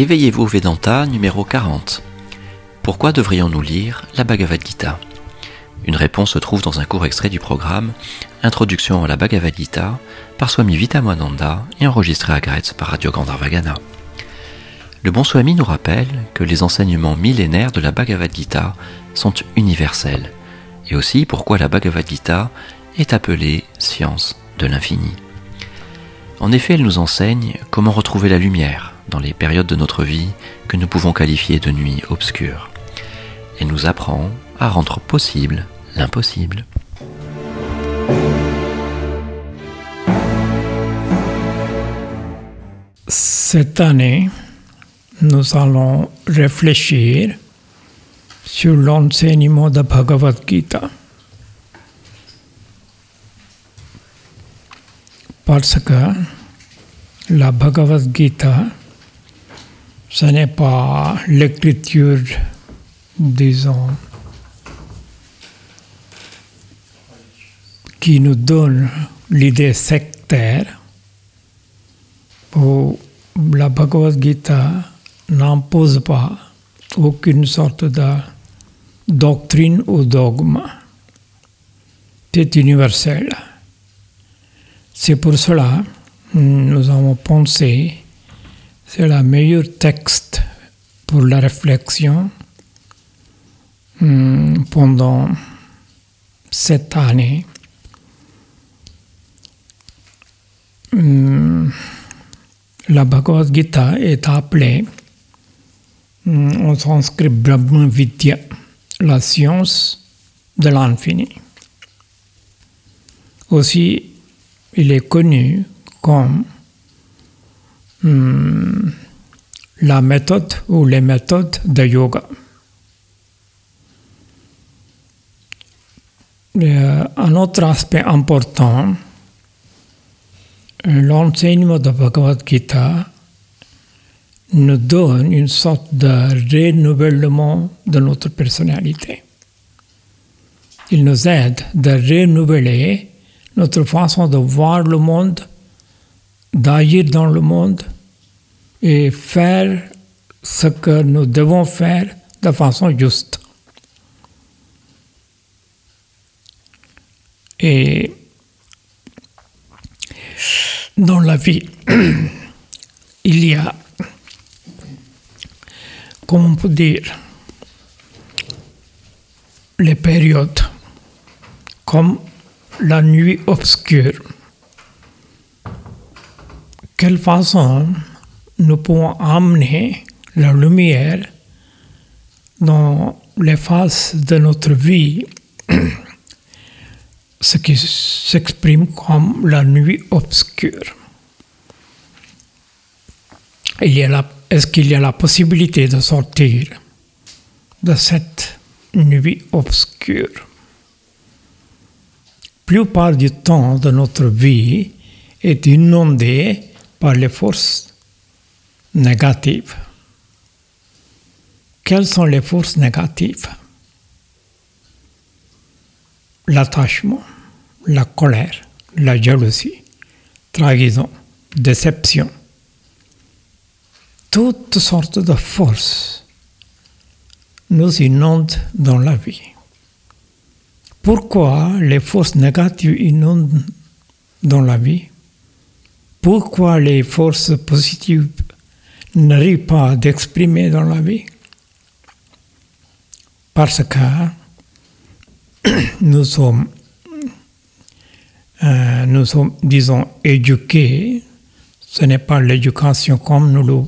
Éveillez-vous Vedanta numéro 40. Pourquoi devrions-nous lire la Bhagavad Gita? Une réponse se trouve dans un court extrait du programme Introduction à la Bhagavad Gita par Swami Vitamananda et enregistré à Gretz par Radio Gandharvagana. Le bon Swami nous rappelle que les enseignements millénaires de la Bhagavad Gita sont universels et aussi pourquoi la Bhagavad Gita est appelée science de l'infini. En effet, elle nous enseigne comment retrouver la lumière dans les périodes de notre vie que nous pouvons qualifier de nuit obscure. Elle nous apprend à rendre possible l'impossible. Cette année, nous allons réfléchir sur l'enseignement de Bhagavad Gita. Parce que la Bhagavad Gita, ce n'est pas l'écriture, disons, qui nous donne l'idée sectaire. Pour la Bhagavad Gita n'impose pas aucune sorte de doctrine ou dogme. C'est universel. C'est pour cela nous avons pensé c'est le meilleur texte pour la réflexion hmm, pendant cette année. Hmm, la Bhagavad Gita est appelée en sanskrit Brahma Vidya, la science de l'infini. Aussi, il est connu comme hmm, la méthode ou les méthodes de yoga. Euh, un autre aspect important, euh, l'enseignement de Bhagavad Gita nous donne une sorte de renouvellement de notre personnalité. Il nous aide de renouveler notre façon de voir le monde, d'agir dans le monde et faire ce que nous devons faire de façon juste. Et dans la vie, il y a, comment peut dire, les périodes comme la nuit obscure. Quelle façon nous pouvons amener la lumière dans les phases de notre vie, ce qui s'exprime comme la nuit obscure. est-ce qu'il y a la possibilité de sortir de cette nuit obscure? Plupart du temps de notre vie est inondée par les forces négatives. Quelles sont les forces négatives? L'attachement, la colère, la jalousie, trahison, déception. Toutes sortes de forces nous inondent dans la vie. Pourquoi les forces négatives inondent dans la vie? Pourquoi les forces positives n'arrivent pas d'exprimer dans la vie? Parce que nous sommes, euh, nous disons, éduqués. Ce n'est pas l'éducation comme nous le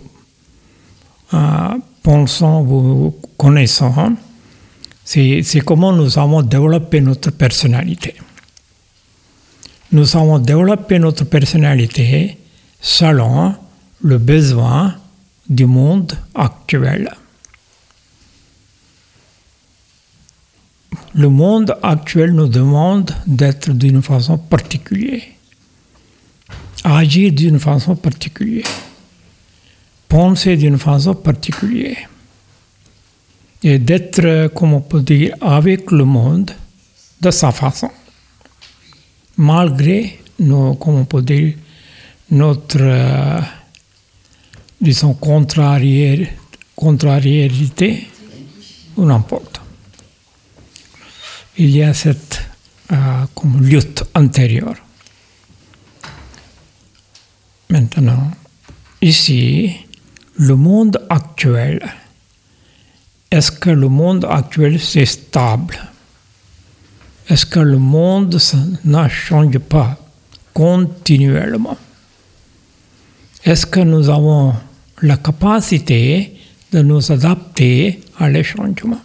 euh, pensons ou connaissons c'est comment nous avons développé notre personnalité. Nous avons développé notre personnalité selon le besoin du monde actuel. Le monde actuel nous demande d'être d'une façon particulière, agir d'une façon particulière, penser d'une façon particulière et d'être, comme on peut dire, avec le monde de sa façon, malgré nos, on peut dire, notre, disons, contrarié- contrariérité, ou n'importe. Il y a cette euh, lutte intérieure. Maintenant, ici, le monde actuel, est-ce que le monde actuel c'est stable? Est-ce que le monde ne change pas continuellement? Est-ce que nous avons la capacité de nous adapter à les changements?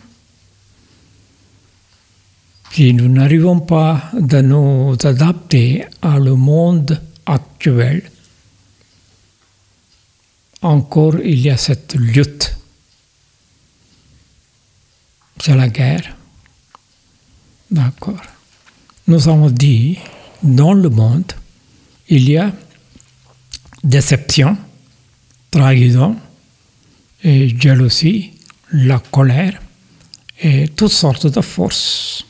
Si nous n'arrivons pas de nous adapter à le monde actuel, encore il y a cette lutte. C'est la guerre. D'accord. Nous avons dit, dans le monde, il y a déception, trahison, et jalousie, la colère et toutes sortes de forces.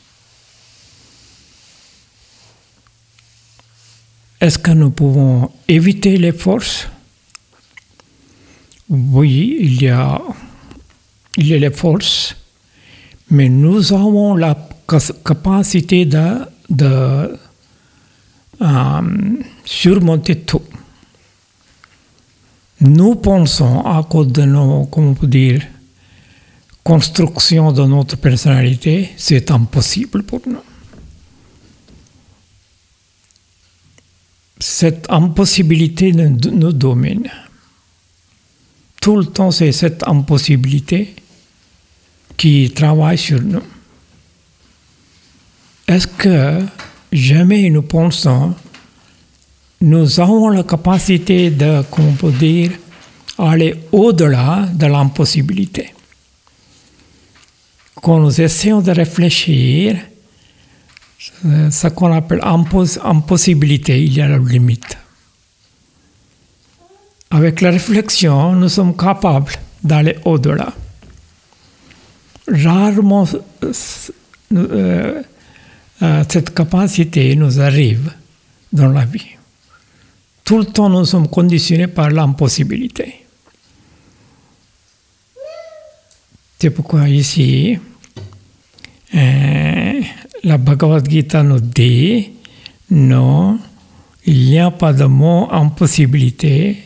Est-ce que nous pouvons éviter les forces? Oui, il y a, il y a les forces, mais nous avons la capacité de, euh, surmonter tout. Nous pensons, à cause de nos, comment dire, construction de notre personnalité, c'est impossible pour nous. Cette impossibilité nous domine. Tout le temps, c'est cette impossibilité qui travaille sur nous. Est-ce que jamais nous pensons nous avons la capacité de, comment on peut dire, aller au-delà de l'impossibilité? Quand nous essayons de réfléchir, ce qu'on appelle impos- impossibilité, il y a la limite. Avec la réflexion, nous sommes capables d'aller au-delà. Rarement euh, euh, cette capacité nous arrive dans la vie tout le temps nous sommes conditionnés par l'impossibilité. C'est pourquoi ici, euh, la Bhagavad Gita nous dit, non, il n'y a pas de mot impossibilité,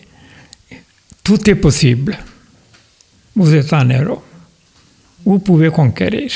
tout est possible. Vous êtes un héros, vous pouvez conquérir.